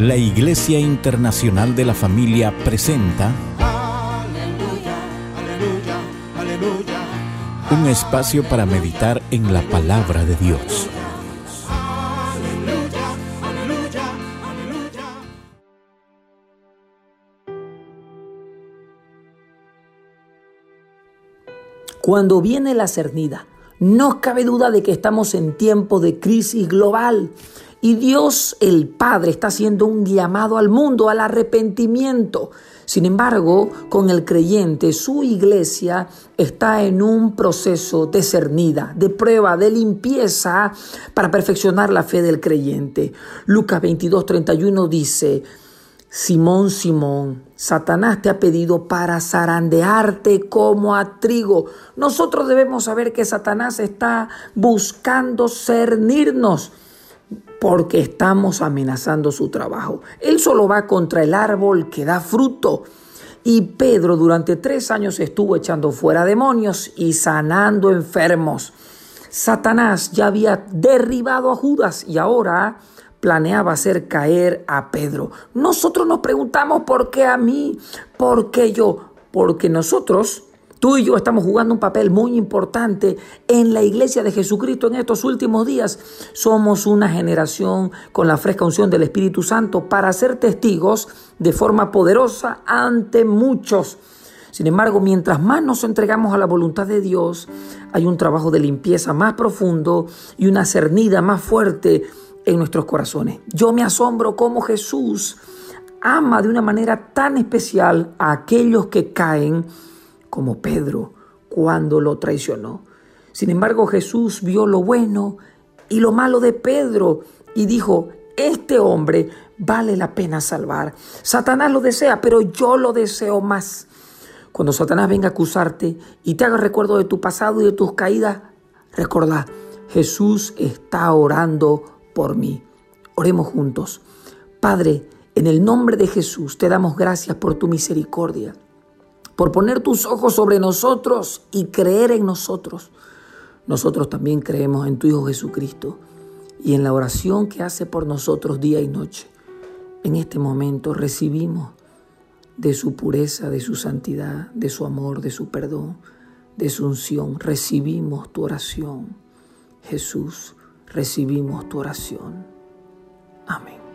La Iglesia Internacional de la Familia presenta un espacio para meditar en la palabra de Dios. Cuando viene la cernida, no cabe duda de que estamos en tiempo de crisis global y Dios el Padre está haciendo un llamado al mundo al arrepentimiento. Sin embargo, con el creyente, su iglesia está en un proceso de cernida, de prueba, de limpieza para perfeccionar la fe del creyente. Lucas 22, 31 dice, Simón, Simón, Satanás te ha pedido para zarandearte como a trigo. Nosotros debemos saber que Satanás está buscando cernirnos porque estamos amenazando su trabajo. Él solo va contra el árbol que da fruto. Y Pedro durante tres años estuvo echando fuera demonios y sanando enfermos. Satanás ya había derribado a Judas y ahora planeaba hacer caer a Pedro. Nosotros nos preguntamos por qué a mí, por qué yo, porque nosotros, tú y yo estamos jugando un papel muy importante en la iglesia de Jesucristo en estos últimos días. Somos una generación con la fresca unción del Espíritu Santo para ser testigos de forma poderosa ante muchos. Sin embargo, mientras más nos entregamos a la voluntad de Dios, hay un trabajo de limpieza más profundo y una cernida más fuerte en nuestros corazones. Yo me asombro cómo Jesús ama de una manera tan especial a aquellos que caen como Pedro cuando lo traicionó. Sin embargo, Jesús vio lo bueno y lo malo de Pedro y dijo, este hombre vale la pena salvar. Satanás lo desea, pero yo lo deseo más. Cuando Satanás venga a acusarte y te haga recuerdo de tu pasado y de tus caídas, recordá, Jesús está orando por mí. Oremos juntos. Padre, en el nombre de Jesús te damos gracias por tu misericordia, por poner tus ojos sobre nosotros y creer en nosotros. Nosotros también creemos en tu Hijo Jesucristo y en la oración que hace por nosotros día y noche. En este momento recibimos de su pureza, de su santidad, de su amor, de su perdón, de su unción. Recibimos tu oración. Jesús, recibimos tu oración. Amén.